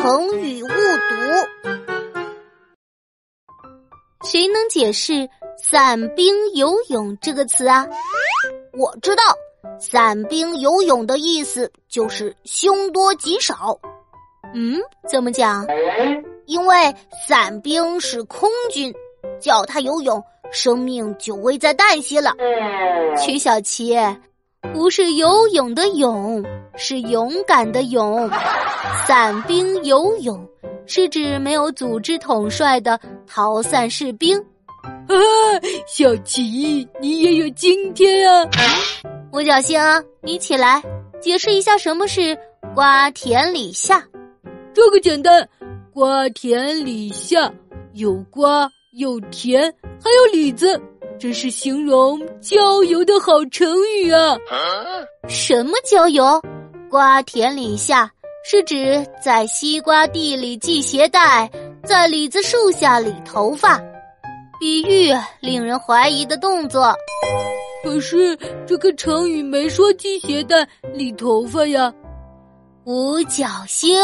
成语误读。谁能解释“散兵游勇”这个词啊？我知道，“散兵游勇”的意思就是凶多吉少。嗯，怎么讲？因为散兵是空军，叫他游泳，生命就危在旦夕了。曲小琪，不是游泳的泳，是勇敢的勇。散兵游勇。是指没有组织统帅的逃散士兵。啊，小琪，你也有今天啊！五角星，你起来解释一下什么是“瓜田李下”。这个简单，“瓜田李下”有瓜有田还有李子，这是形容郊游的好成语啊！什么郊游？瓜田李下。是指在西瓜地里系鞋带，在李子树下理头发，比喻令人怀疑的动作。可是这个成语没说系鞋带、理头发呀。五角星。